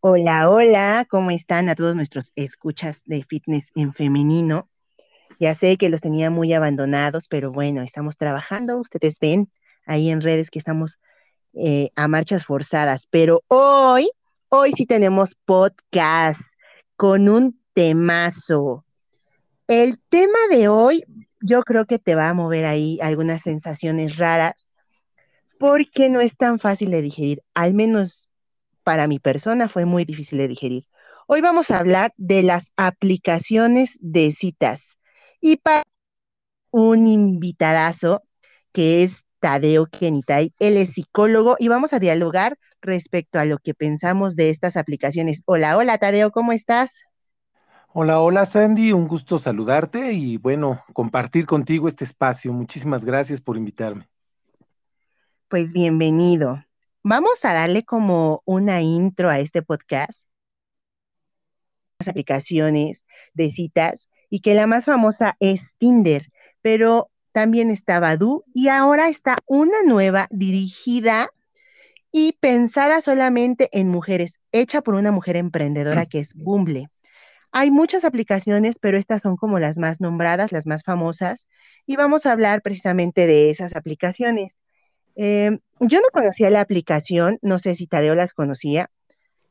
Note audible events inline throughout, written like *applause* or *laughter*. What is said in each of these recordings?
Hola, hola, ¿cómo están a todos nuestros escuchas de fitness en femenino? Ya sé que los tenía muy abandonados, pero bueno, estamos trabajando, ustedes ven ahí en redes que estamos eh, a marchas forzadas, pero hoy, hoy sí tenemos podcast con un temazo. El tema de hoy yo creo que te va a mover ahí algunas sensaciones raras porque no es tan fácil de digerir, al menos para mi persona fue muy difícil de digerir. Hoy vamos a hablar de las aplicaciones de citas y para un invitadazo que es Tadeo Kenitay, él es psicólogo y vamos a dialogar respecto a lo que pensamos de estas aplicaciones. Hola, hola Tadeo, ¿cómo estás? Hola, hola Sandy, un gusto saludarte y bueno, compartir contigo este espacio. Muchísimas gracias por invitarme. Pues bienvenido. Vamos a darle como una intro a este podcast. Las aplicaciones de citas y que la más famosa es Tinder, pero también está Badu y ahora está una nueva dirigida y pensada solamente en mujeres, hecha por una mujer emprendedora que es Bumble. Hay muchas aplicaciones, pero estas son como las más nombradas, las más famosas, y vamos a hablar precisamente de esas aplicaciones. Em, yo no conocía la aplicación, no sé si Tadeo las conocía,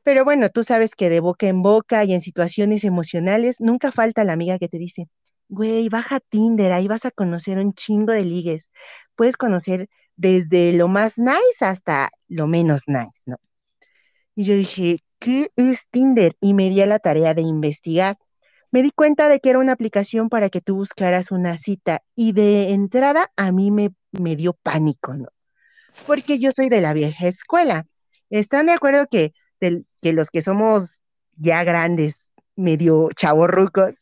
pero bueno, tú sabes que de boca en boca y en situaciones emocionales nunca falta la amiga que te dice, güey, baja Tinder, ahí vas a conocer un chingo de ligues. Puedes conocer desde lo más nice hasta lo menos nice, ¿no? Y yo dije, ¿qué es Tinder? Y me di a la tarea de investigar. Me di cuenta de que era una aplicación para que tú buscaras una cita y de entrada a mí me, me dio pánico, ¿no? Porque yo soy de la vieja escuela. ¿Están de acuerdo que, que los que somos ya grandes, medio chavorrucos,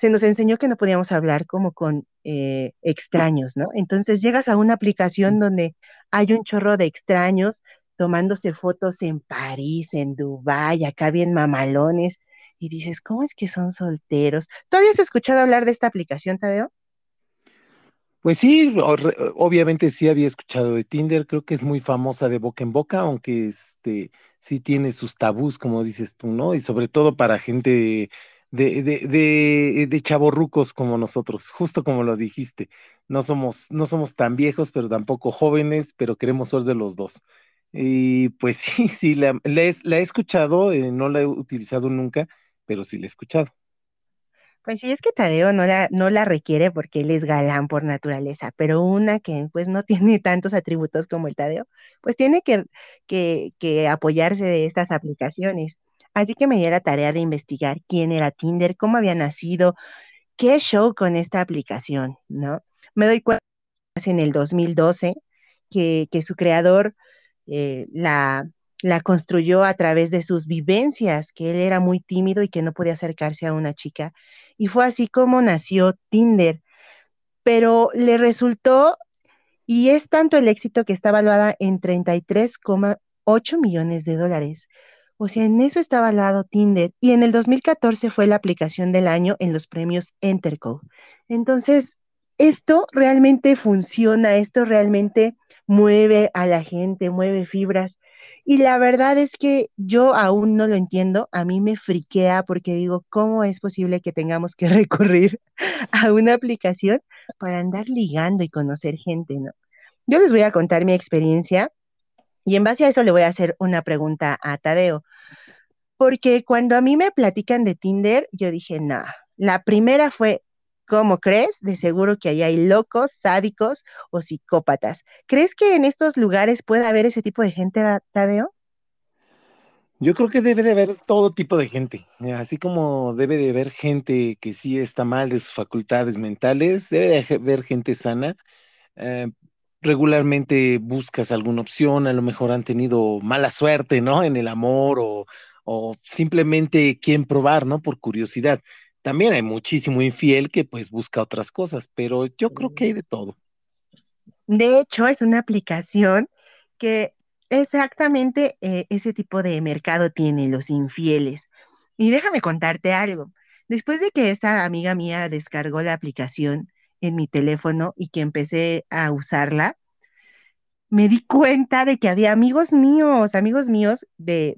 se nos enseñó que no podíamos hablar como con eh, extraños, ¿no? Entonces llegas a una aplicación donde hay un chorro de extraños tomándose fotos en París, en Dubái, acá bien mamalones, y dices, ¿cómo es que son solteros? ¿Tú habías escuchado hablar de esta aplicación, Tadeo? Pues sí, obviamente sí había escuchado de Tinder, creo que es muy famosa de boca en boca, aunque este sí tiene sus tabús, como dices tú, ¿no? Y sobre todo para gente de, de, de, chavorrucos como nosotros, justo como lo dijiste. No somos, no somos tan viejos, pero tampoco jóvenes, pero queremos ser de los dos. Y pues *laughs* sí, sí, la, he, escuchado, eh, no la he utilizado nunca, pero sí la he escuchado. Pues sí, es que Tadeo no la, no la requiere porque él es galán por naturaleza, pero una que pues no *laughs* tiene tantos atributos como el Tadeo, pues tiene que, que, apoyarse de estas aplicaciones. Así que me di la tarea de investigar quién era Tinder, cómo había nacido, qué show con esta aplicación, ¿no? Me doy cuenta en el 2012 que, que su creador eh, la, la construyó a través de sus vivencias, que él era muy tímido y que no podía acercarse a una chica y fue así como nació Tinder. Pero le resultó, y es tanto el éxito que está evaluada en 33,8 millones de dólares. O sea, en eso está evaluado Tinder. Y en el 2014 fue la aplicación del año en los premios Enterco. Entonces, esto realmente funciona, esto realmente mueve a la gente, mueve fibras. Y la verdad es que yo aún no lo entiendo, a mí me friquea porque digo, ¿cómo es posible que tengamos que *laughs* recurrir a una aplicación para andar ligando y conocer gente, ¿no? Yo les voy a contar mi experiencia y en base a eso le voy a hacer una pregunta a Tadeo, porque cuando a mí me platican de Tinder, yo dije, no, la primera fue, ¿Cómo crees? De seguro que ahí hay locos, sádicos o psicópatas. ¿Crees que en estos lugares puede haber ese tipo de gente, Tadeo? Yo creo que debe de haber todo tipo de gente, así como debe de haber gente que sí está mal de sus facultades mentales, debe de haber gente sana. Eh, regularmente buscas alguna opción, a lo mejor han tenido mala suerte, ¿no? En el amor o, o simplemente quieren probar, ¿no? Por curiosidad. También hay muchísimo infiel que pues busca otras cosas, pero yo creo que hay de todo. De hecho, es una aplicación que exactamente eh, ese tipo de mercado tiene los infieles. Y déjame contarte algo. Después de que esta amiga mía descargó la aplicación en mi teléfono y que empecé a usarla, me di cuenta de que había amigos míos, amigos míos de,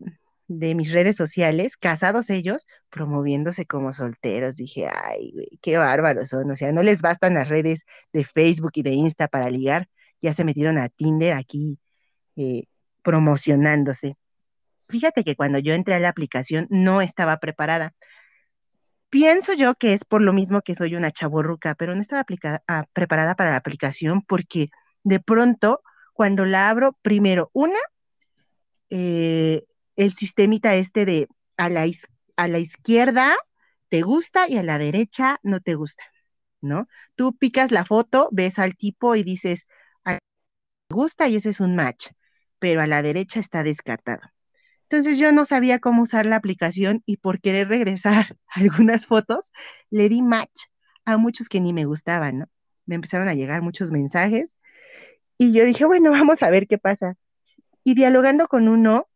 de mis redes sociales, casados ellos, promoviéndose como solteros. Dije, ay, qué bárbaros son. O sea, no les bastan las redes de Facebook y de Insta para ligar. Ya se metieron a Tinder aquí eh, promocionándose. Fíjate que cuando yo entré a la aplicación no estaba preparada. Pienso yo que es por lo mismo que soy una chaborruca, pero no estaba ah, preparada para la aplicación porque de pronto, cuando la abro, primero, una, eh, el sistemita este de a la, a la izquierda te gusta y a la derecha no te gusta, ¿no? Tú picas la foto, ves al tipo y dices, te gusta y eso es un match, pero a la derecha está descartado. Entonces yo no sabía cómo usar la aplicación y por querer regresar *laughs* algunas fotos, le di match a muchos que ni me gustaban, ¿no? Me empezaron a llegar muchos mensajes y yo dije, bueno, vamos a ver qué pasa. Y dialogando con uno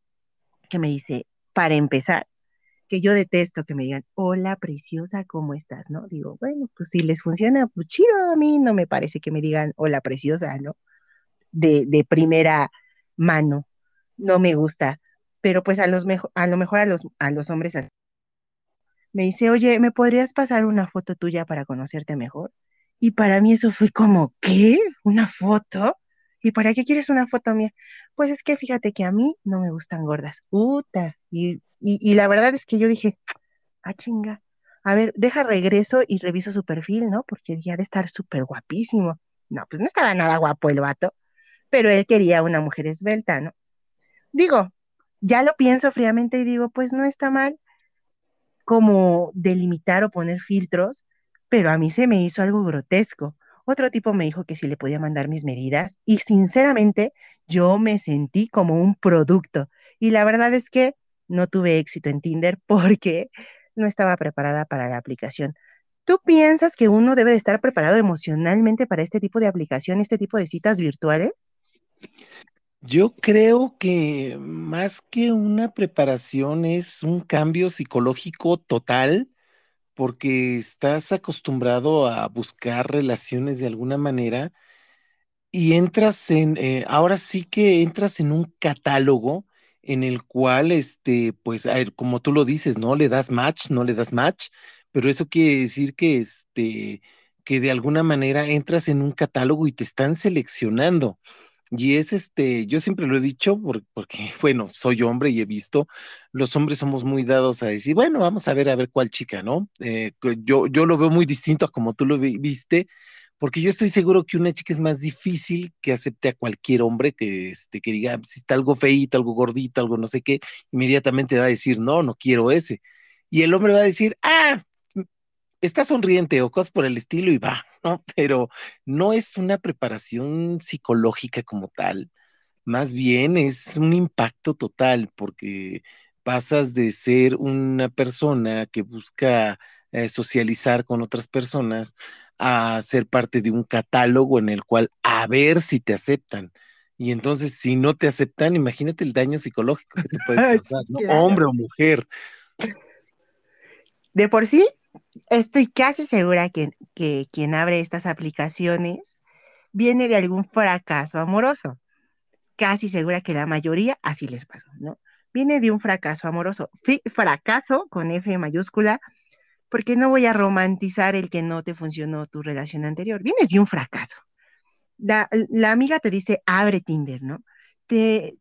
que me dice, para empezar, que yo detesto que me digan, hola preciosa, ¿cómo estás? ¿No? Digo, bueno, pues si les funciona, pues chido, a mí no me parece que me digan, hola preciosa, ¿no? De, de primera mano, no me gusta, pero pues a, los a lo mejor a los, a los hombres me dice, oye, ¿me podrías pasar una foto tuya para conocerte mejor? Y para mí eso fue como, ¿qué? ¿Una foto? ¿Y para qué quieres una foto mía? Pues es que fíjate que a mí no me gustan gordas. Uta. Y, y, la verdad es que yo dije, *tsk* ah, chinga. A ver, deja regreso y reviso su perfil, ¿no? Porque ya de estar súper guapísimo. No, pues no estaba nada guapo el vato, pero él quería una mujer esbelta, ¿no? Digo, ya lo pienso fríamente y digo, pues no está mal como delimitar o poner filtros, pero a mí se me hizo algo grotesco. Otro tipo me dijo que si le podía mandar mis medidas y sinceramente yo me sentí como un producto. Y la verdad es que no tuve éxito en Tinder *laughs* porque no estaba preparada para la aplicación. ¿Tú piensas que uno debe de estar preparado emocionalmente para este tipo de aplicación, este tipo de citas virtuales? Yo creo que más que una preparación es un cambio psicológico total porque estás acostumbrado a buscar relaciones de alguna manera y entras en, eh, ahora sí que entras en un catálogo en el cual, este, pues, como tú lo dices, ¿no? Le das match, no le das match, pero eso quiere decir que, este, que de alguna manera entras en un catálogo y te están seleccionando. Y es este, yo siempre lo he dicho porque, *laughs* bueno, soy hombre y he visto, los hombres somos muy dados a decir, bueno, vamos a ver a ver cuál chica, ¿no? Eh, yo, yo lo veo muy distinto a como tú lo viste, porque yo estoy seguro que una chica es más difícil que acepte a cualquier hombre que, este, que diga, si está algo feíto, algo gordito, algo no sé qué, inmediatamente va a decir, no, no quiero ese. Y el hombre va a decir, ah, está sonriente o cosas por el estilo y va, ¿no? Pero no es una preparación psicológica como tal, más bien es un impacto total porque pasas de ser una persona que busca eh, socializar con otras personas a ser parte de un catálogo en el cual a ver si te aceptan. Y entonces, si no te aceptan, imagínate el daño psicológico que te puede *laughs* causar, ¿no? Hombre o mujer. De por sí, estoy casi segura que, que quien abre estas aplicaciones viene de algún fracaso amoroso. Casi segura que la mayoría así les pasó, ¿no? Viene de un fracaso amoroso. Sí, fracaso con F mayúscula, porque no voy a romantizar el que no te funcionó tu relación anterior. Vienes de un fracaso. La, amiga te dice, abre Tinder, ¿no? Te,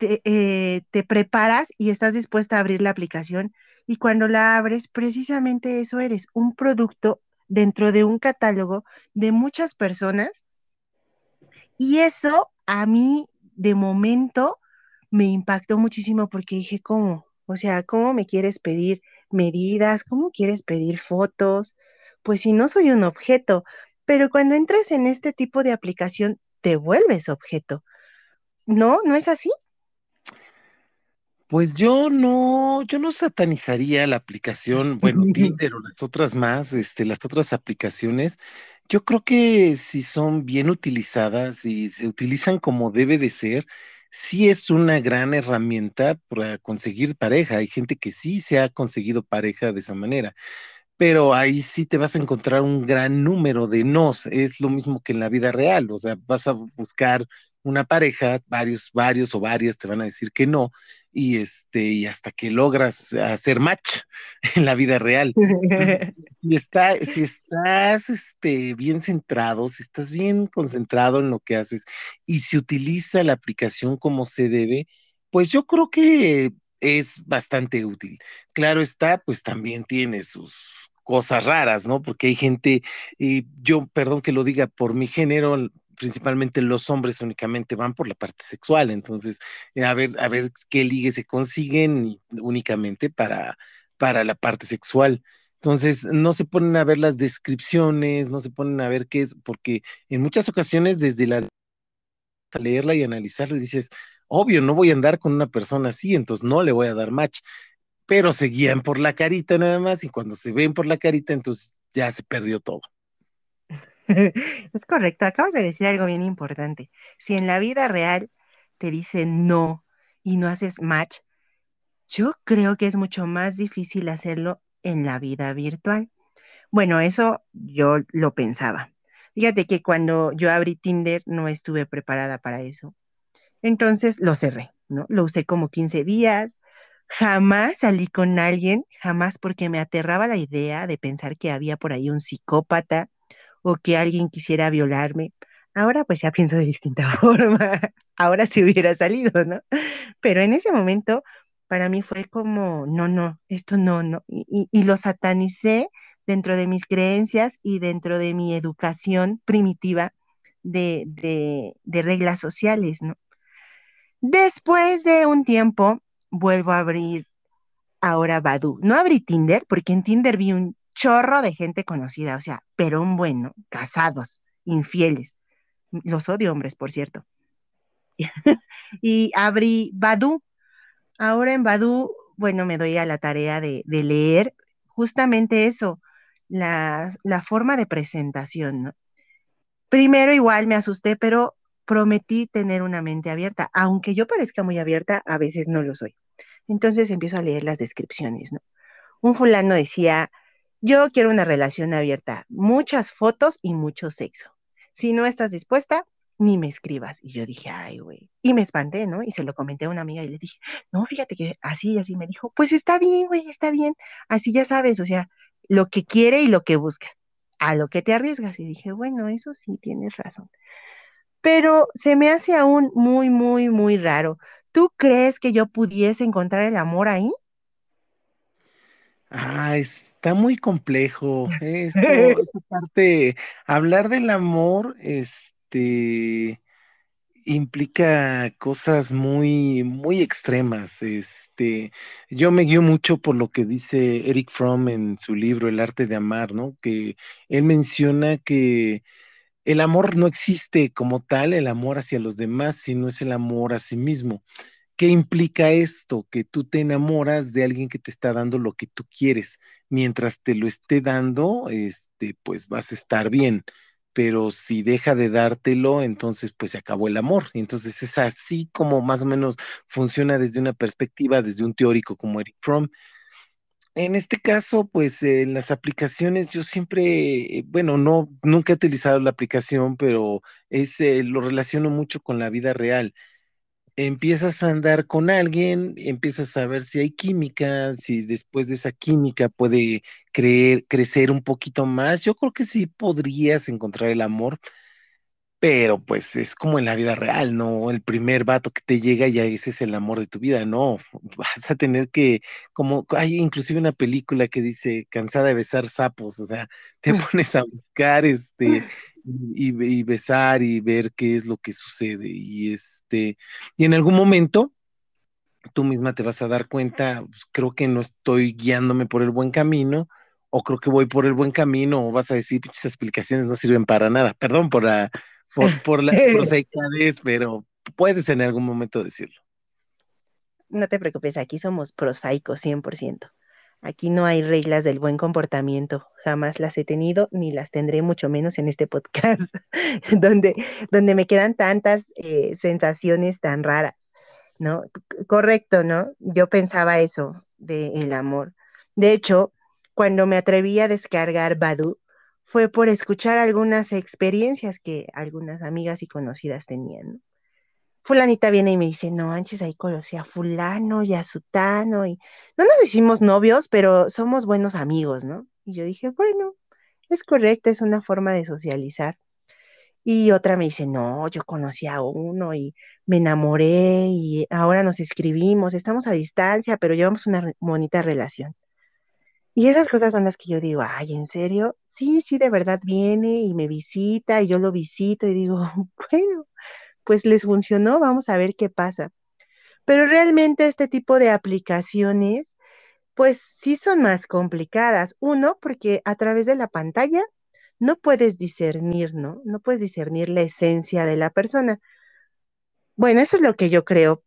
te, eh, te preparas y estás dispuesta a abrir la aplicación y cuando la abres, precisamente eso eres, un producto dentro de un catálogo de muchas personas. Y eso a mí de momento me impactó muchísimo porque dije, ¿cómo? O sea, ¿cómo me quieres pedir medidas? ¿Cómo quieres pedir fotos? Pues si no soy un objeto, pero cuando entras en este tipo de aplicación, te vuelves objeto. ¿No? ¿No es así? Pues yo no, yo no satanizaría la aplicación, bueno, *laughs* Tinder o las otras más, este, las otras aplicaciones. Yo creo que si son bien utilizadas y se utilizan como debe de ser, sí es una gran herramienta para conseguir pareja. Hay gente que sí se ha conseguido pareja de esa manera, pero ahí sí te vas a encontrar un gran número de nos. Es lo mismo que en la vida real, o sea, vas a buscar una pareja, varios, varios o varias te van a decir que no, y este, y hasta que logras hacer match *laughs* en la vida real. *laughs* si, está, si estás este, bien centrado, si estás bien concentrado en lo que haces y se utiliza la aplicación como se debe, pues yo creo que es bastante útil. Claro está, pues también tiene sus cosas raras, ¿no? Porque hay gente, y yo, perdón que lo diga por mi género, principalmente los hombres únicamente van por la parte sexual, entonces eh, a ver, a ver qué ligue se consiguen únicamente para, para la parte sexual. Entonces, no se ponen a ver las descripciones, no se ponen a ver qué es, porque en muchas ocasiones desde la leerla y analizarlo y dices, obvio, no voy a andar con una persona así, entonces no le voy a dar match, pero se guían por la carita nada más y cuando se ven por la carita, entonces ya se perdió todo. *laughs* Es correcto, acabas de decir algo bien importante. Si en la vida real te dicen no y no haces match, yo creo que es mucho más difícil hacerlo en la vida virtual. Bueno, eso yo lo pensaba. Fíjate que cuando yo abrí Tinder no estuve preparada para eso. Entonces lo cerré, ¿no? Lo usé como 15 días. Jamás salí con alguien, jamás porque me aterraba la idea de pensar que había por ahí un psicópata o que alguien quisiera violarme. Ahora pues ya pienso de distinta *laughs* forma. Ahora si hubiera salido, ¿no? Pero en ese momento para mí fue como, no, no, esto no, no. Y, y, lo satanicé dentro de mis creencias y dentro de mi educación primitiva de, de, de reglas sociales, ¿no? Después de un tiempo, vuelvo a abrir ahora Badu. No abrí Tinder, porque en Tinder vi un chorro de gente conocida, o sea, pero un bueno, casados, infieles. Los odio hombres, por cierto. *laughs* y abrí Badu. Ahora en Badu, bueno, me doy a la tarea de, leer justamente eso, la, la, forma de presentación, ¿no? Primero igual me asusté, pero prometí tener una mente abierta, aunque yo parezca muy abierta, a veces no lo soy. Entonces empiezo a leer las descripciones, ¿no? Un fulano decía, yo quiero una relación abierta, muchas fotos y mucho sexo. Si no estás dispuesta, ni me escribas. Y yo dije, ay, güey. Y me espanté, ¿no? Y se lo comenté a una amiga y le dije, no, fíjate que así, así me dijo, pues está bien, güey, está bien. Así ya sabes, o sea, lo que quiere y lo que busca. A lo que te arriesgas. Y dije, bueno, eso sí, tienes razón. Pero se me hace aún muy, muy, muy raro. ¿Tú crees que yo pudiese encontrar el amor ahí? Ah, está muy complejo *laughs* esto, esta parte, hablar del amor, este, implica cosas muy, muy extremas. Este, yo me guío mucho por lo que dice Eric Fromm en su libro El arte de amar, ¿no? Que él menciona que el amor no existe como tal, el amor hacia los demás, sino es el amor a sí mismo. ¿Qué implica esto? Que tú te enamoras de alguien que te está dando lo que tú quieres. Mientras te lo esté dando, este, pues vas a estar bien. Pero si deja de dártelo, entonces pues se acabó el amor. Entonces es así como más o menos funciona desde una perspectiva, desde un teórico como Eric Fromm. En este caso, pues en las aplicaciones yo siempre, eh, bueno, no, nunca he utilizado la aplicación, pero es, eh, lo relaciono mucho con la vida real empiezas a andar con alguien, empiezas a ver si hay química, si después de esa química puede creer, crecer un poquito más. Yo creo que sí podrías encontrar el amor, pero pues es como en la vida real, ¿no? El primer vato que te llega ya ese es el amor de tu vida, no. *laughs* Vas a tener que, como hay inclusive una película que dice cansada de besar sapos, o sea, te *laughs* pones a buscar este y, besar y ver qué es lo que sucede. Y este, y en algún momento tú misma te vas a dar cuenta, pues, creo que no estoy guiándome por el buen camino, o creo que voy por el buen camino, o vas a decir, pinches explicaciones no sirven para nada. Perdón por la, por, *laughs* la prosaicadez, pero puedes en algún momento decirlo. No te preocupes, aquí somos prosaicos 100%. Aquí no hay reglas del buen comportamiento, jamás las he tenido ni las tendré mucho menos en este podcast, *laughs* donde, donde me quedan tantas eh, sensaciones tan raras, ¿no? Correcto, ¿no? Yo pensaba eso del amor. De hecho, cuando me atreví a descargar Badu, fue por escuchar algunas experiencias que algunas amigas y conocidas tenían. Fulanita viene y me dice, no, antes ahí conocí a fulano y a sutano y no nos hicimos novios, pero somos buenos amigos, ¿no? Y yo dije, bueno, es correcto, es una forma de socializar. Y otra me dice, no, yo conocí a uno y me enamoré y ahora nos escribimos, estamos a distancia, pero llevamos una bonita relación. Y esas cosas son las que yo digo, ay, ¿en serio? Sí, sí, de verdad viene y me visita y yo lo visito y digo, *laughs* bueno, pues les funcionó, vamos a ver qué pasa. Pero realmente este tipo de aplicaciones, pues sí son más complicadas. Uno, porque a través de la pantalla no puedes discernir, ¿no? No puedes discernir la esencia de la persona. Bueno, eso es lo que yo creo,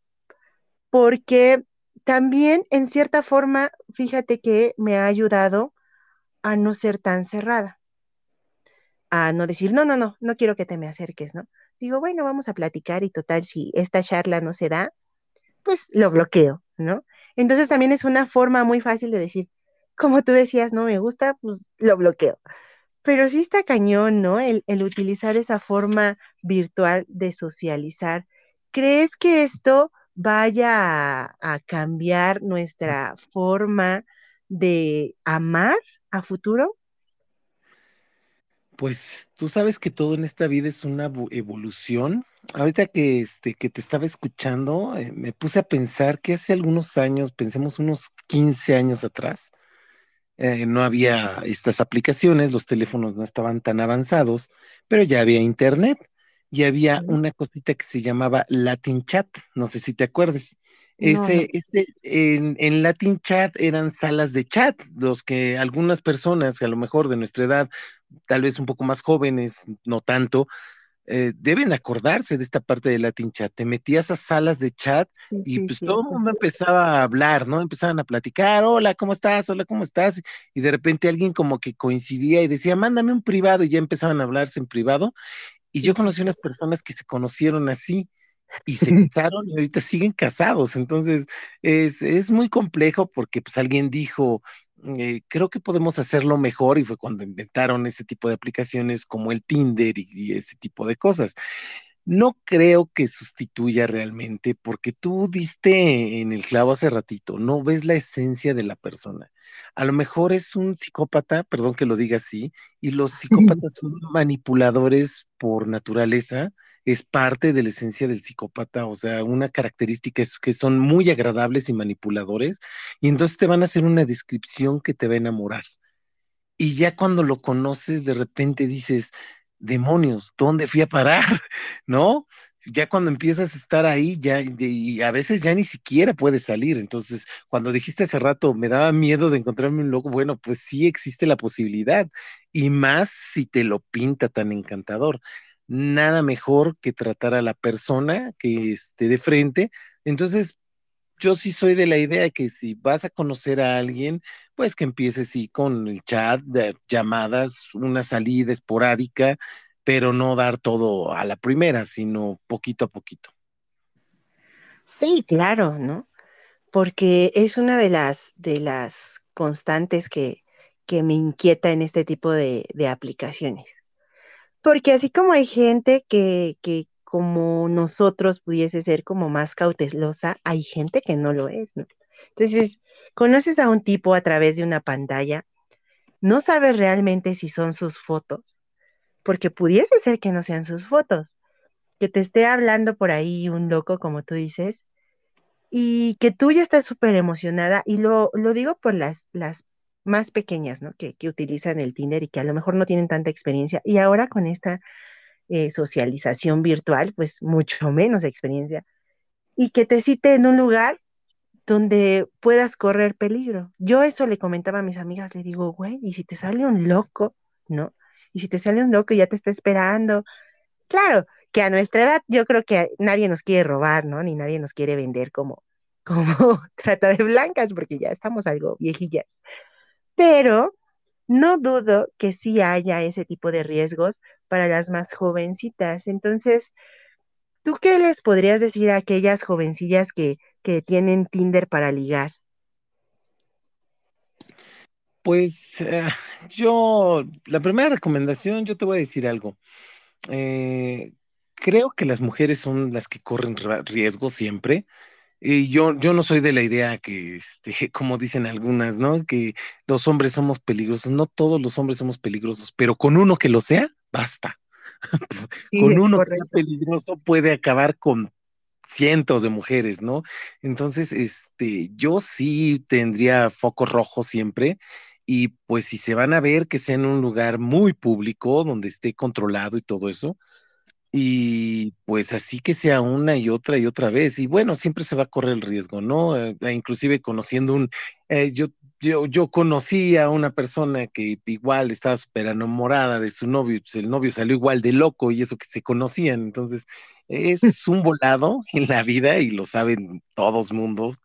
porque también en cierta forma, fíjate que me ha ayudado a no ser tan cerrada, a no decir, no, no, no, no quiero que te me acerques, ¿no? Digo, bueno, vamos a platicar y total, si esta charla no se da, pues lo bloqueo, ¿no? Entonces también es una forma muy fácil de decir, como tú decías, no me gusta, pues lo bloqueo. Pero sí está cañón, ¿no? El, el utilizar esa forma virtual de socializar. ¿Crees que esto vaya a, a cambiar nuestra forma de amar a futuro? Pues tú sabes que todo en esta vida es una evo- evolución. Ahorita que, este, que te estaba escuchando, eh, me puse a pensar que hace algunos años, pensemos unos 15 años atrás, eh, no había estas aplicaciones, los teléfonos no estaban tan avanzados, pero ya había internet y había una cosita que se llamaba Latin Chat, no sé si te acuerdes. No, no. Ese, este, en, en Latin Chat eran salas de chat, los que algunas personas, a lo mejor de nuestra edad, tal vez un poco más jóvenes, no tanto, eh, deben acordarse de esta parte de Latin Chat. Te metías a salas de chat Sí, y sí, pues todo el mundo empezaba a hablar, ¿no? Empezaban a platicar, hola, ¿cómo estás? Hola, ¿cómo estás? Y de repente alguien como que coincidía y decía, mándame un privado y ya empezaban a hablarse en privado. Y yo conocí unas personas que se conocieron así y se *laughs* casaron y ahorita siguen casados. Entonces, es, es muy complejo porque pues alguien dijo, eh, creo que podemos hacerlo mejor y fue cuando inventaron ese tipo de aplicaciones como el Tinder y, y ese tipo de cosas. No creo que sustituya realmente, porque tú diste en el clavo hace ratito, no ves la esencia de la persona. A lo mejor es un psicópata, perdón que lo diga así, y los *laughs* psicópatas son manipuladores por naturaleza, es parte de la esencia del psicópata, o sea, una característica es que son muy agradables y manipuladores, y entonces te van a hacer una descripción que te va a enamorar. Y ya cuando lo conoces, de repente dices, demonios, ¿dónde fui a parar? *laughs* ¿No? Ya cuando empiezas a estar ahí, ya, y a veces ya ni siquiera puedes salir. Entonces, cuando dijiste hace rato, me daba miedo de encontrarme un loco, bueno, pues sí existe la posibilidad. Y más si te lo pinta tan encantador. Nada mejor que tratar a la persona que esté de frente. Entonces, yo sí soy de la idea de que si vas a conocer a alguien, pues que empieces sí con el chat, de llamadas, una salida esporádica, pero no dar todo a la primera, sino poquito a poquito. Sí, claro, ¿no? Porque es una de las, de las constantes que, que me inquieta en este tipo de, de aplicaciones. Porque así como hay gente que, que como nosotros pudiese ser como más cautelosa, hay gente que no lo es, ¿no? Entonces, conoces a un tipo a través de una pantalla, no sabes realmente si son sus fotos, porque pudiese ser que no sean sus fotos, que te esté hablando por ahí un loco, como tú dices, y que tú ya estás súper emocionada, y lo, lo digo por las, las más pequeñas, ¿no? Que, que utilizan el Tinder y que a lo mejor no tienen tanta experiencia, y ahora con esta eh, socialización virtual, pues mucho menos experiencia, y que te cite en un lugar donde puedas correr peligro. Yo eso le comentaba a mis amigas, le digo, güey, ¿y si te sale un loco, no? Y si te sale un loco y ya te está esperando, claro, que a nuestra edad yo creo que nadie nos quiere robar, ¿no? Ni nadie nos quiere vender como, *laughs* como trata de blancas, porque ya estamos algo viejillas. Pero no dudo que sí haya ese tipo de riesgos para las más jovencitas. Entonces, ¿tú qué les podrías decir a aquellas jovencillas que, que tienen Tinder para ligar? Pues eh, yo, la primera recomendación, yo te voy a decir algo. Eh, creo que las mujeres son las que corren riesgo siempre. Y yo, yo no soy de la idea que, este, *laughs* como dicen algunas, ¿no? Que los hombres somos peligrosos. No todos los hombres somos peligrosos, pero con uno que lo sea, basta. *laughs* con uno que sea peligroso puede acabar con cientos de mujeres, ¿no? Entonces, este, yo sí tendría foco rojo siempre y pues si se van a ver que sea en un lugar muy público, donde esté controlado y todo eso, y pues así que sea una y otra y otra vez. Y bueno, siempre se va a correr el riesgo, ¿no? Eh, inclusive conociendo un, eh, yo, yo, yo conocí a una persona que igual estaba súper enamorada de su novio, pues el novio salió igual de loco y eso que se conocían. Entonces, es un volado en la vida y lo saben todos mundos.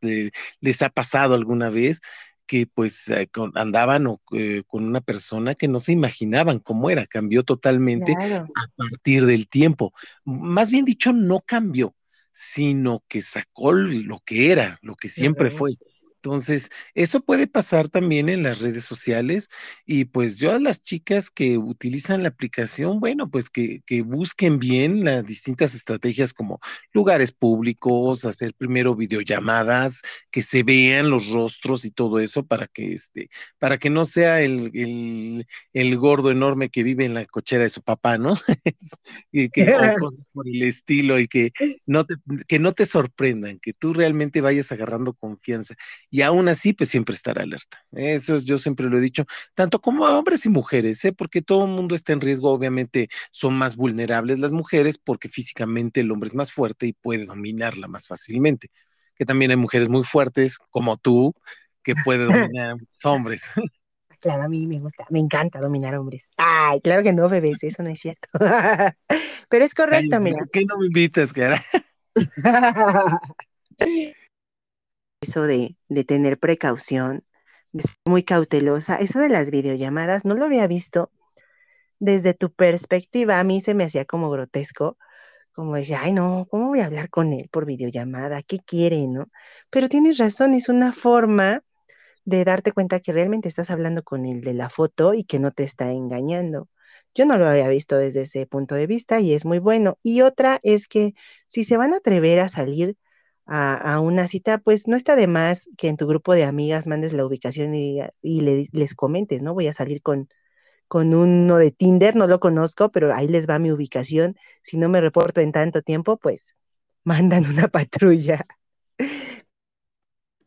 les ha pasado alguna vez que pues eh, andaban eh, con una persona que no se imaginaban cómo era, cambió totalmente a partir del tiempo. Más bien dicho, no cambió, sino que sacó lo que era, lo que siempre fue. Entonces, eso puede pasar también en las redes sociales y pues yo a las chicas que utilizan la aplicación, bueno, pues que, busquen bien las distintas estrategias como lugares públicos, hacer primero videollamadas, que se vean los rostros y todo eso para que este, para que no sea el, el, gordo enorme que vive en la cochera de su papá, ¿no? *laughs* y que *laughs* cosas por el estilo y que no te, que no te sorprendan, que tú realmente vayas agarrando confianza y aún así, pues siempre estar alerta. Eso yo siempre lo he dicho, tanto como a hombres y mujeres, ¿eh? porque todo el mundo está en riesgo, obviamente son más vulnerables las mujeres porque físicamente el hombre es más fuerte y puede dominarla más fácilmente. Que también hay mujeres muy fuertes como tú que puede *laughs* dominar a muchos hombres. *laughs* Claro, a mí me gusta, me encanta dominar hombres. Ay, claro que no, bebés, eso no es cierto. *laughs* Pero es correcto, mira. ¿Por qué no me invitas, cara? Eso de, tener precaución, de ser muy cautelosa, eso de las videollamadas, no lo había visto desde tu perspectiva, a mí se me hacía como grotesco, como decía, ay no, ¿cómo voy a hablar con él por videollamada? ¿Qué quiere, no? Pero tienes razón, es una forma de darte cuenta que realmente estás hablando con el de la foto y que no te está engañando. Yo no lo había visto desde ese punto de vista y es muy bueno. Y otra es que si se van a atrever a salir a, una cita, pues no está de más que en tu grupo de amigas mandes la ubicación y, les comentes, ¿no? Voy a salir con, con uno de Tinder, no lo conozco, pero ahí les va mi ubicación. Si no me reporto en tanto tiempo, pues *laughs* mandan una patrulla. *laughs*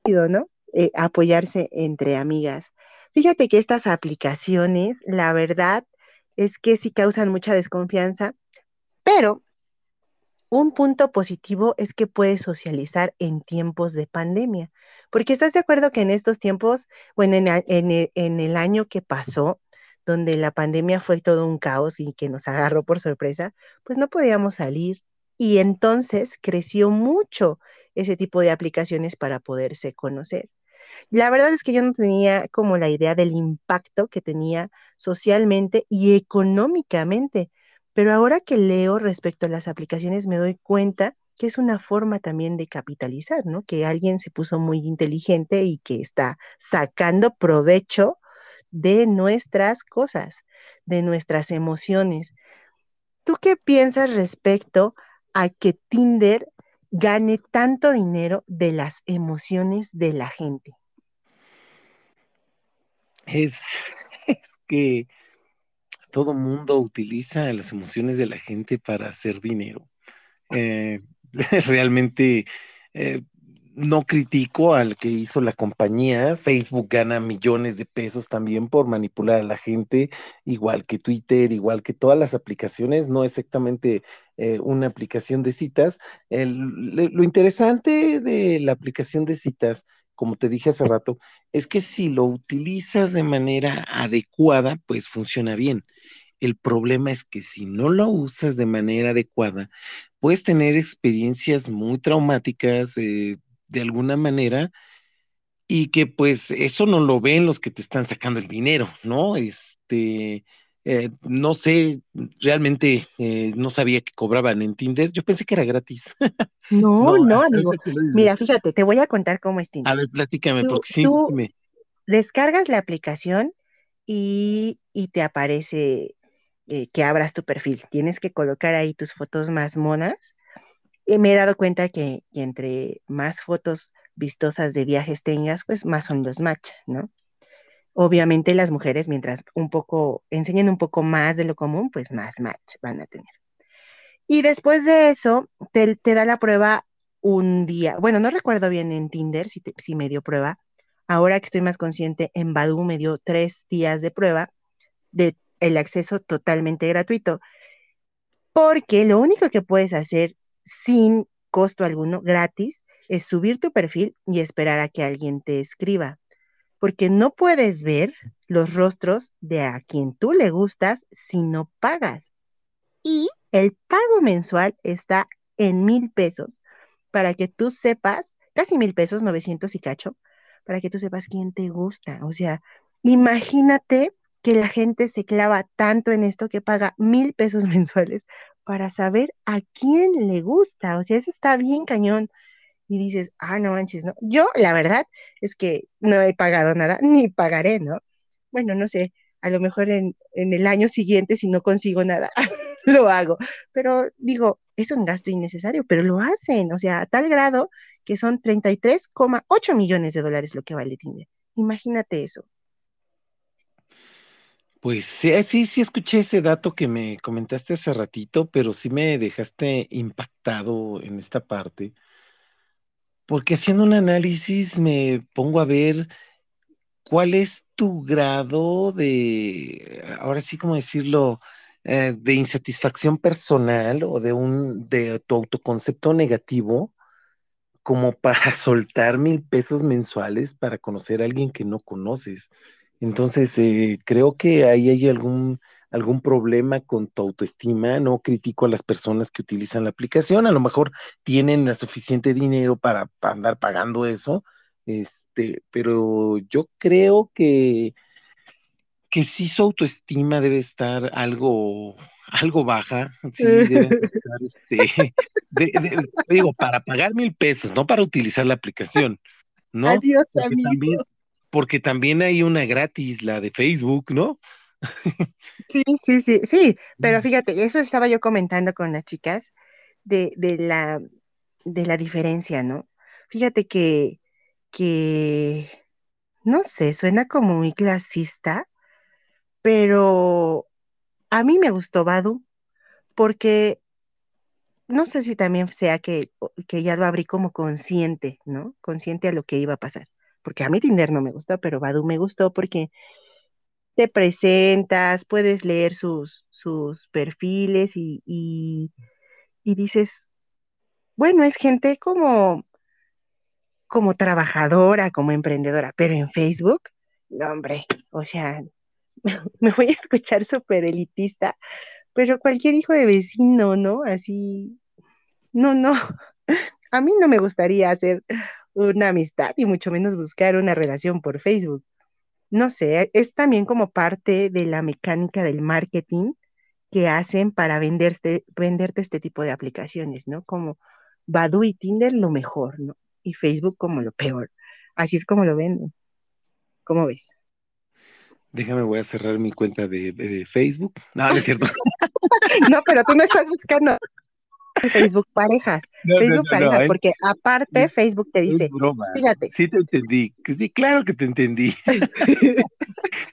¿no? Eh, apoyarse entre amigas. Fíjate que estas aplicaciones, la verdad es que sí causan mucha desconfianza, pero un punto positivo es que puedes socializar en tiempos de pandemia, porque estás de acuerdo que en estos tiempos, bueno, en, e, en, el año que pasó, donde la pandemia fue todo un caos y que nos agarró por sorpresa, pues no podíamos salir. Y entonces creció mucho ese tipo de aplicaciones para poderse conocer. La verdad es que yo no tenía como la idea del impacto que tenía socialmente y económicamente pero ahora que leo respecto a las aplicaciones me doy cuenta que es una forma también de capitalizar, ¿no? Que alguien se puso muy inteligente y que está sacando provecho de nuestras cosas, de nuestras emociones. ¿Tú qué piensas respecto a que Tinder gane tanto dinero de las emociones de la gente? Es, *laughs* es que todo mundo utiliza las emociones de la gente para hacer dinero. Eh, *laughs* realmente eh, no critico al que hizo la compañía. Facebook gana millones de pesos también por manipular a la gente, igual que Twitter, igual que todas las aplicaciones, no exactamente eh, una aplicación de citas. lo interesante de la aplicación de citas como te dije hace rato, es que si lo utilizas de manera adecuada, pues funciona bien. El problema es que si no lo usas de manera adecuada, puedes tener experiencias muy traumáticas eh, de alguna manera y que pues eso no lo ven los que te están sacando el dinero, ¿no? Este, eh, no sé, realmente eh, no sabía que cobraban en Tinder. Yo pensé que era gratis. *laughs* No, no, *laughs* amigo. Mira, fíjate, te voy a contar cómo es Tinder. A ver, platícame, porque sí, Descargas la aplicación y, te aparece eh, que abras tu perfil. Tienes que colocar ahí tus fotos más monas. Y me he dado cuenta que, que entre más fotos vistosas de viajes tengas, pues más son los match, ¿no? Obviamente las mujeres, mientras un poco, enseñen un poco más de lo común, pues más match van a tener. Y después de eso, te, da la prueba un día. Bueno, no recuerdo bien en Tinder si, si me dio prueba. Ahora que estoy más consciente, en Badu me dio tres días de prueba de el acceso totalmente gratuito. Porque lo único que puedes hacer sin costo alguno, gratis, es subir tu perfil y esperar a que alguien te escriba. Porque no puedes ver los rostros de a quien tú le gustas si no pagas. Y el pago mensual está en mil pesos para que tú sepas, casi mil pesos, 900 y cacho, para que tú sepas quién te gusta. O sea, imagínate que la gente se clava tanto en esto que paga mil pesos *laughs* mensuales para saber a quién le gusta. O sea, eso está bien cañón. Y dices, ah, no manches, ¿no? Yo, la verdad, es que no he pagado nada, ni pagaré, ¿no? Bueno, no sé, a lo mejor en, en el año siguiente, si no consigo nada, *laughs* lo hago. Pero digo, es un gasto innecesario, pero lo hacen, o sea, a tal grado que son 33,8 millones de dólares lo que vale Tinder. Imagínate eso. Pues eh, sí, sí escuché ese dato que me comentaste hace ratito, pero sí me dejaste impactado en esta parte, porque haciendo un análisis me pongo a ver cuál es tu grado de, ahora sí como decirlo, eh, de insatisfacción personal o de un de tu autoconcepto negativo como para *laughs* soltar mil pesos mensuales para conocer a alguien que no conoces. Entonces, eh, creo que ahí hay algún, algún problema con tu autoestima. No critico a las personas que utilizan la aplicación. A lo mejor tienen suficiente dinero para, para andar pagando eso. Este, pero yo creo que que sí su autoestima debe estar algo, algo baja, sí, debe *laughs* estar, este, digo, para pagar mil pesos, no para utilizar la aplicación, ¿no? Adiós, porque amigo. También, porque también hay una gratis, la de Facebook, ¿no? Sí, sí, sí, sí, pero fíjate, eso estaba yo comentando con las chicas de, de la, de la diferencia, ¿no? Fíjate que, que, no sé, suena como muy clasista, pero a mí me gustó Badu porque no sé si también sea que, que ya lo abrí como consciente, ¿no? Consciente a lo que iba a pasar. Porque a mí Tinder no me gustó, pero Badu me gustó porque te presentas, puedes leer sus, sus perfiles y, y, dices, bueno, es gente como, como trabajadora, como emprendedora, pero en Facebook, no, hombre, o sea, *laughs* me voy a escuchar súper elitista, pero cualquier hijo de vecino, ¿no? Así, no, no, *laughs* a mí no me gustaría hacer una amistad y mucho menos buscar una relación por Facebook. No sé, es también como parte de la mecánica del marketing que hacen para venderte, venderte este tipo de aplicaciones, ¿no? Como Badoo y Tinder lo mejor, ¿no? Y Facebook como lo peor. Así es como lo venden. ¿Cómo ves? Déjame, voy a cerrar mi cuenta de, de Facebook. No, no es cierto. *laughs* no, pero tú no estás buscando Facebook parejas. *laughs* No, Facebook no, no, parejas, porque aparte es, Facebook te dice, broma. fíjate. Sí te entendí, sí, claro que te entendí. *laughs*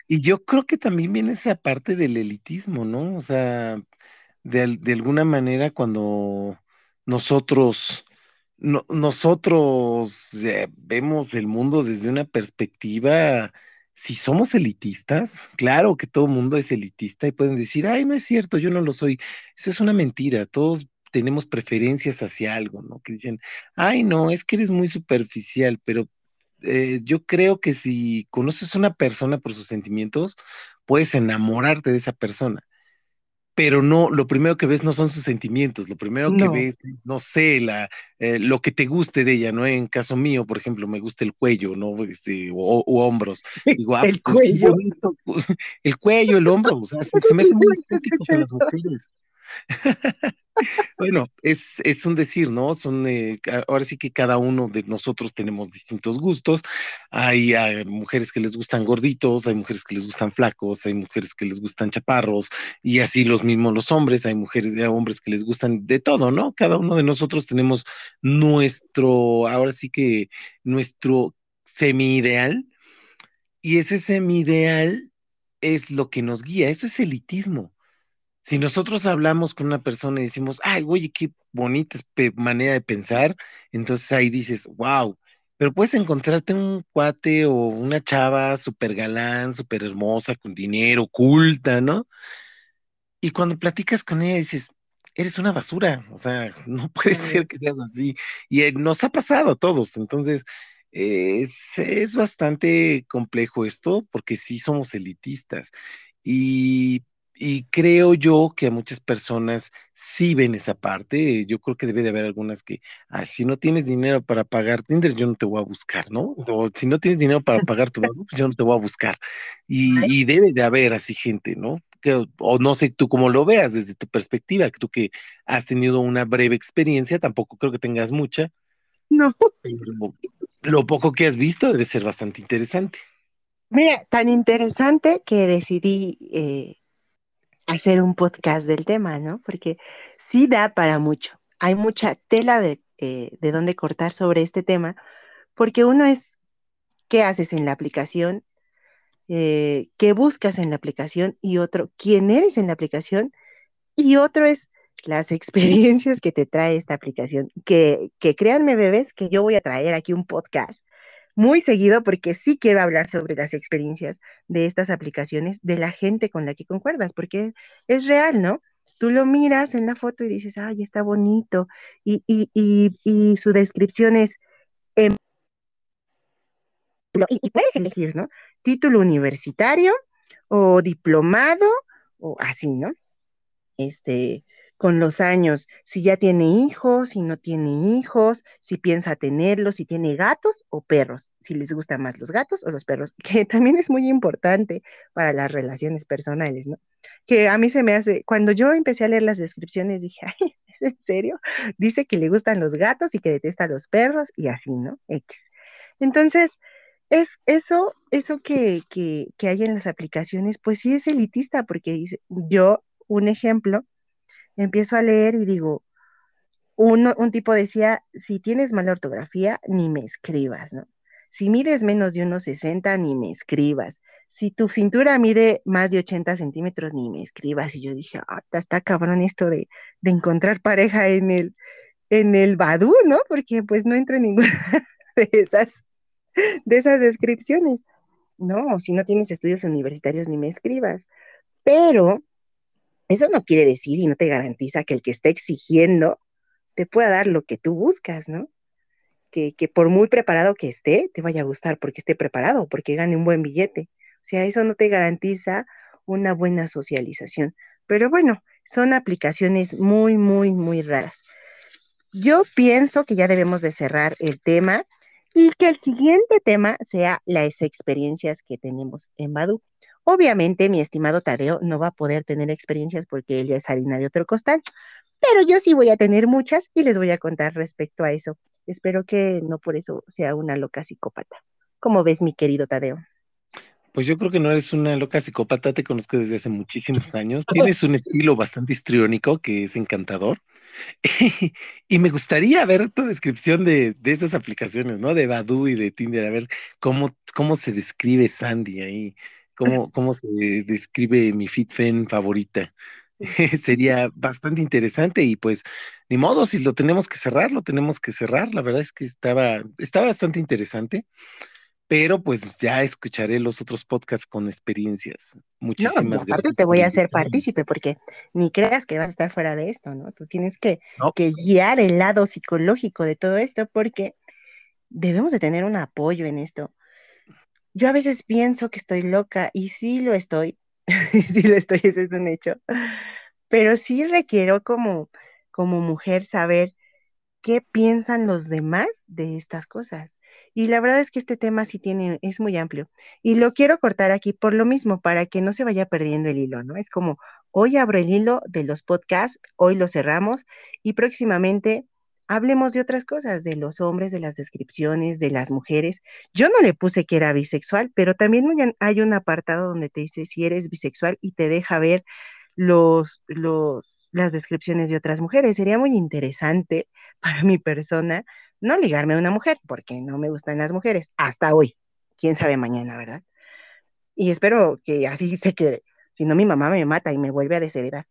y yo creo que también viene esa parte del elitismo, ¿no? O sea, de, de alguna manera cuando nosotros, no, nosotros eh, vemos el mundo desde una perspectiva si somos elitistas, claro que todo el mundo es elitista y pueden decir, ay, no es cierto, yo no lo soy. Eso es una mentira, todos tenemos preferencias hacia algo, ¿no? Que dicen, ay, no, es que eres muy superficial, pero eh, yo creo que si conoces a una persona por sus sentimientos, puedes enamorarte de esa persona pero no, lo primero que ves no son sus sentimientos, lo primero que No. ves es, no sé, la, eh, lo que te guste de ella, ¿no? En caso mío, por ejemplo, me gusta el cuello, ¿no? Este, o, o hombros. *laughs* Digo, ah, El pues, cuello. *laughs* el cuello, el hombro, o sea, se, se me hace muy *laughs* estético a las mujeres. *laughs* Bueno, es, es un decir, ¿no? Son, eh, ahora sí que cada uno de nosotros tenemos distintos gustos. Hay, mujeres que les gustan gorditos, hay mujeres que les gustan flacos, hay mujeres que les gustan chaparros, y así los mismos los hombres, hay mujeres, hay hombres que les gustan de todo, ¿no? Cada uno de nosotros tenemos nuestro, ahora sí que nuestro semi-ideal, y ese semi-ideal es lo que nos guía, eso es elitismo. Si nosotros hablamos con una persona y decimos, ay, oye, qué bonita manera de pensar, entonces ahí dices, wow, pero puedes encontrarte un cuate o una chava súper galán, súper hermosa, con dinero, culta, ¿no? Y cuando platicas con ella dices, eres una basura, o sea, *laughs* no puede ser que seas así. Y eh, nos ha pasado a todos, entonces eh, es, es bastante complejo esto porque sí somos elitistas. Y, y creo yo que a muchas personas sí ven esa parte. Yo creo que debe de haber algunas que, ah, si no tienes dinero para pagar Tinder, yo no te voy a buscar, ¿no? O si no tienes dinero para *laughs* pagar tu Badoo, pues yo no te voy a buscar. Y, y debe de haber así gente, ¿no? Que, o no sé tú cómo lo veas desde tu perspectiva, que tú que has tenido una breve experiencia, tampoco creo que tengas mucha, No, pero lo poco que has visto debe ser bastante interesante. mira, tan interesante que decidí eh, hacer un podcast del tema, ¿no? Porque sí da para mucho. Hay mucha tela de, eh, de dónde cortar sobre este tema, porque uno es qué haces en la aplicación, eh, qué buscas en la aplicación, y otro, quién eres en la aplicación, y otro es las *laughs* experiencias que te trae esta aplicación. Que, que créanme, bebés, que yo voy a traer aquí un podcast muy seguido porque sí quiero hablar sobre las experiencias de estas aplicaciones, de la gente con la que concuerdas, porque es real, ¿no? Tú lo miras en la foto y dices, ay, está bonito, y, y, y, y su descripción es, y, y puedes elegir, ¿no? Título universitario o diplomado o así, ¿no? este, con los años, si ya tiene hijos, si no tiene hijos, si piensa tenerlos, si tiene gatos o perros, si les gustan más los gatos o los perros, *laughs* que también es muy importante para las relaciones personales, ¿no? Que a mí se me hace, cuando yo empecé a leer las descripciones, dije, *laughs* ¿es en serio? Dice que le gustan los gatos y que detesta los perros y así, ¿no? X. Entonces, es eso, eso que, que, que hay en las aplicaciones, pues sí es elitista, porque dice, yo, un ejemplo, empiezo a leer y digo, uno, un tipo decía, si tienes mala ortografía, ni me escribas, ¿no? Si mides menos de unos 60, ni me escribas. Si tu cintura mide más de 80 centímetros, ni me escribas. Y yo dije, ah, está, está cabrón esto de, de encontrar pareja en el, en el Badoo, ¿no? Porque pues no entro en ninguna *laughs* de esas, de esas descripciones. No, si no tienes estudios universitarios, ni me escribas. Pero eso no quiere decir y no te garantiza que el que esté exigiendo te pueda dar lo que tú buscas, ¿no? Que, que por muy preparado que esté, te vaya a gustar porque esté preparado, porque gane un buen billete. O sea, eso no te garantiza una buena socialización. Pero bueno, son aplicaciones muy, muy, muy raras. Yo pienso que ya debemos de cerrar el tema y que el siguiente tema sea las experiencias que tenemos en Badu. Obviamente, mi estimado Tadeo no va a poder tener experiencias porque él ya es harina de otro costal, pero yo sí voy a tener muchas y les voy a contar respecto a eso. Espero que no por eso sea una loca psicópata. ¿Cómo ves, mi querido Tadeo? Pues yo creo que no eres una loca psicópata, te conozco desde hace muchísimos años. *laughs* Tienes un estilo bastante histriónico que es encantador. *laughs* Y me gustaría ver tu descripción de, de esas aplicaciones, ¿no? De Badoo y de Tinder, a ver cómo, cómo se describe Sandy ahí, cómo, cómo se describe mi FitFen favorita. *laughs* Sería bastante interesante y pues ni modo, si lo tenemos que cerrar, lo tenemos que cerrar. La verdad es que estaba, estaba bastante interesante, pero pues ya escucharé los otros podcasts con experiencias. No, Muchísimas aparte gracias te por voy a hacer partícipe porque ni creas que vas a estar fuera de esto, ¿no? Tú tienes que, No, que guiar el lado psicológico de todo esto porque debemos de tener un apoyo en esto. Yo a veces pienso que estoy loca y sí lo estoy, *laughs* sí lo estoy, eso es un hecho, pero sí requiero como, como mujer saber qué piensan los demás de estas cosas. Y la verdad es que este tema sí tiene, es muy amplio. Y lo quiero cortar aquí por lo mismo, para que no se vaya perdiendo el hilo, ¿no? Es como, hoy abro el hilo de los podcasts, hoy lo cerramos y próximamente hablemos de otras cosas, de los hombres, de las descripciones, de las mujeres. Yo no le puse que era bisexual, pero también hay un apartado donde te dice si eres bisexual y te deja ver los, las descripciones de otras mujeres. Sería muy interesante *laughs* para mi persona no ligarme a una mujer, porque no me gustan las mujeres, hasta hoy. Quién sabe mañana, ¿verdad? Y espero que así se quede. Si no, mi mamá me mata y me vuelve a desheredar.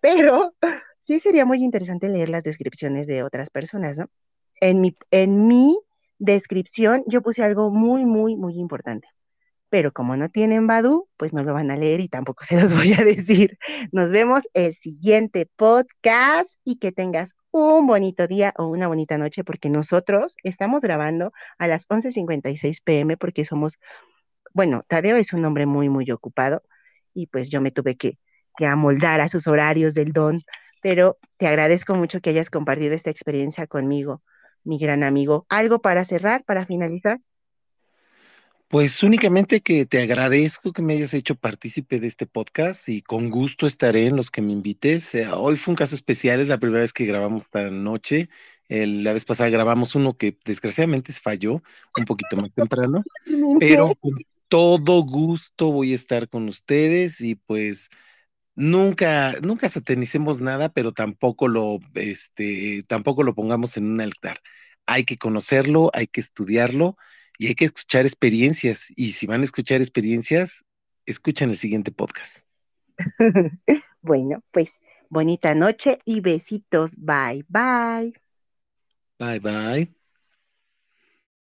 Pero sí sería muy interesante leer las descripciones de otras personas, ¿no? En mi, en mi descripción yo puse algo muy, muy, muy importante. Pero como no tienen Badu, pues no lo van a leer y tampoco *laughs* se los voy a decir. Nos vemos el siguiente podcast y que tengas un bonito día o una bonita noche porque nosotros estamos grabando a las 11.56 pm porque somos, bueno, Tadeo es un hombre muy, muy ocupado y pues yo me tuve que, que amoldar a sus horarios del don pero te agradezco mucho que hayas compartido esta experiencia conmigo, mi gran amigo. ¿Algo para cerrar, para finalizar? Pues únicamente que te agradezco que me hayas hecho partícipe de este podcast y con gusto estaré en los que me invites. Eh, hoy fue un caso especial, es la primera vez que grabamos esta noche. la vez pasada grabamos uno que desgraciadamente falló un poquito más temprano, *laughs* pero con todo gusto voy a estar con ustedes y pues nunca, nunca satanicemos nada, pero tampoco lo, este, tampoco lo pongamos en un altar. Hay que conocerlo, hay que estudiarlo y hay que escuchar experiencias. Y si van a escuchar experiencias, escuchen el siguiente podcast. *laughs* bueno, pues bonita noche y besitos. Bye, bye. Bye, bye.